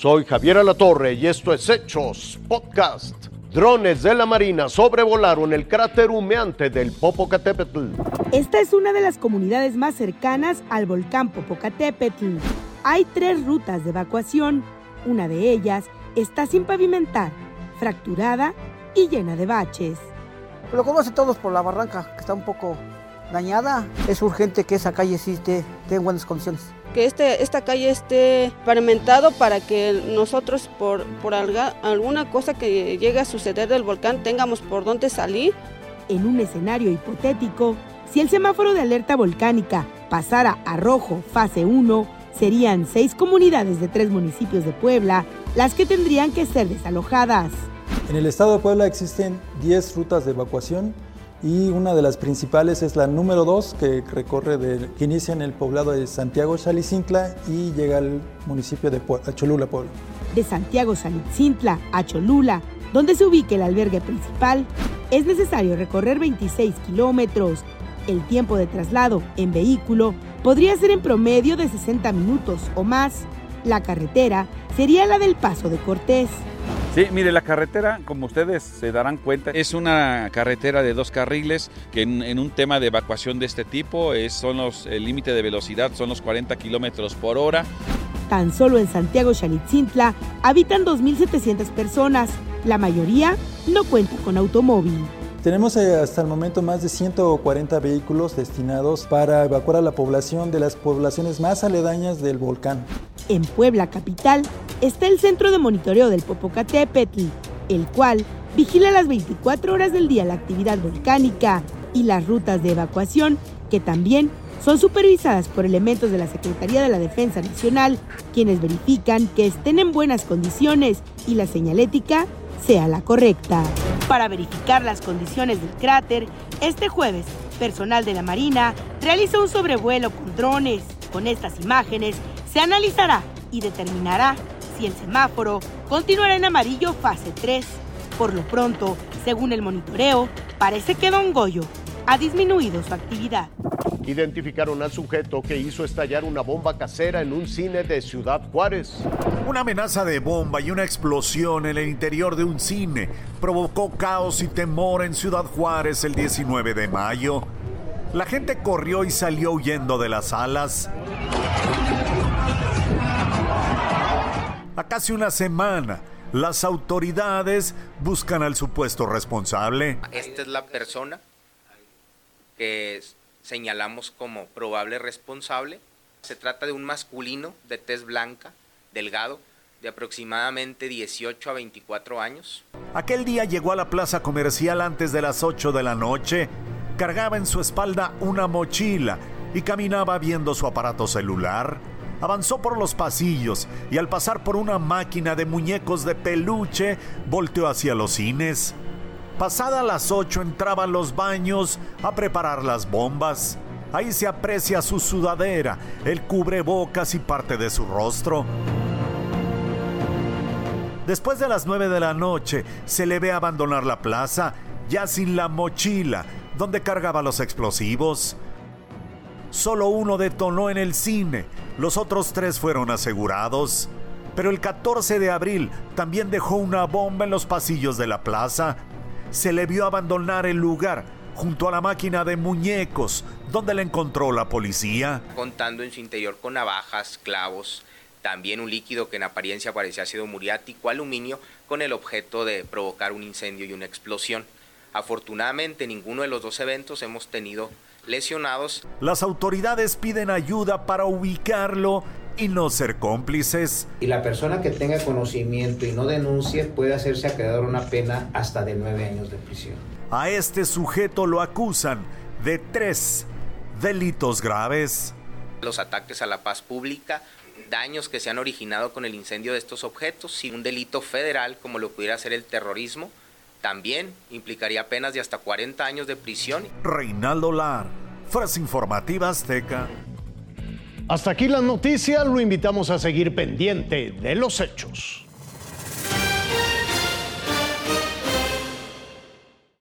Soy Javier Alatorre y esto es Hechos Podcast. Drones de la Marina sobrevolaron el cráter humeante del Popocatépetl. Esta es una de las comunidades más cercanas al volcán Popocatépetl. Hay tres rutas de evacuación. Una de ellas está sin pavimentar, fracturada y llena de baches. Lo conocen todos por la barranca, que está un poco dañada. Es urgente que esa calle sí esté, en buenas condiciones. Que este, esta calle esté pavimentado para que nosotros por, por alguna cosa que llegue a suceder del volcán tengamos por dónde salir. En un escenario hipotético, si el semáforo de alerta volcánica pasara a rojo fase 1, serían seis comunidades de tres municipios de Puebla las que tendrían que ser desalojadas. En el estado de Puebla existen 10 rutas de evacuación y una de las principales es la número 2 que recorre que inicia en el poblado de Santiago Salicintla y llega al municipio de Cholula, Puebla. De Santiago Salicintla a Cholula, donde se ubica el albergue principal, es necesario recorrer 26 kilómetros. El tiempo de traslado en vehículo podría ser en promedio de 60 minutos o más. La carretera sería la del Paso de Cortés. Sí, mire, la carretera, como ustedes se darán cuenta, es una carretera de dos carriles que en, un tema de evacuación de este tipo es, son los, el límite de velocidad son los 40 kilómetros por hora. Tan solo en Santiago Xalitzintla habitan 2.700 personas. La mayoría no cuenta con automóvil. Tenemos eh, hasta el momento más de 140 vehículos destinados para evacuar a la población de las poblaciones más aledañas del volcán. En Puebla capital está el Centro de Monitoreo del Popocatépetl, el cual vigila las 24 horas del día la actividad volcánica y las rutas de evacuación, que también son supervisadas por elementos de la Secretaría de la Defensa Nacional, quienes verifican que estén en buenas condiciones y la señalética sea la correcta. Para verificar las condiciones del cráter, este jueves, personal de la Marina realiza un sobrevuelo con drones. Con estas imágenes se analizará y determinará si el semáforo continuará en amarillo fase 3. Por lo pronto, según el monitoreo, parece que Don Goyo ha disminuido su actividad. Identificaron al sujeto que hizo estallar una bomba casera en un cine de Ciudad Juárez. Una amenaza de bomba y una explosión en el interior de un cine provocó caos y temor en Ciudad Juárez el 19 de mayo. La gente corrió y salió huyendo de las salas. Casi una semana, las autoridades buscan al supuesto responsable. Esta es la persona que señalamos como probable responsable. Se trata de un masculino de tez blanca, delgado, de aproximadamente 18 a 24 años. Aquel día llegó a la plaza comercial antes de las 8 de la noche, cargaba en su espalda una mochila y caminaba viendo su aparato celular. Avanzó por los pasillos y al pasar por una máquina de muñecos de peluche, volteó hacia los cines. Pasada las 8 entraba a los baños a preparar las bombas. Ahí se aprecia su sudadera, el cubrebocas y parte de su rostro. Después de las 9 de la noche, se le ve abandonar la plaza, ya sin la mochila, donde cargaba los explosivos. Solo uno detonó en el cine, los otros tres fueron asegurados. Pero el 14 de abril también dejó una bomba en los pasillos de la plaza. Se le vio abandonar el lugar junto a la máquina de muñecos, donde le encontró la policía. Contando en su interior con navajas, clavos, también un líquido que en apariencia parecía sido muriático, aluminio, con el objeto de provocar un incendio y una explosión. Afortunadamente, ninguno de los dos eventos hemos tenido lesionados. Las autoridades piden ayuda para ubicarlo y no ser cómplices. Y la persona que tenga conocimiento y no denuncie puede hacerse acreedor una pena hasta de nueve años de prisión. A este sujeto lo acusan de tres delitos graves. Los ataques a la paz pública, daños que se han originado con el incendio de estos objetos y un delito federal como lo pudiera ser el terrorismo también implicaría penas de hasta 40 años de prisión. Reinaldo Lar, Frase Informativa Azteca. Hasta aquí la noticia, lo invitamos a seguir pendiente de los hechos.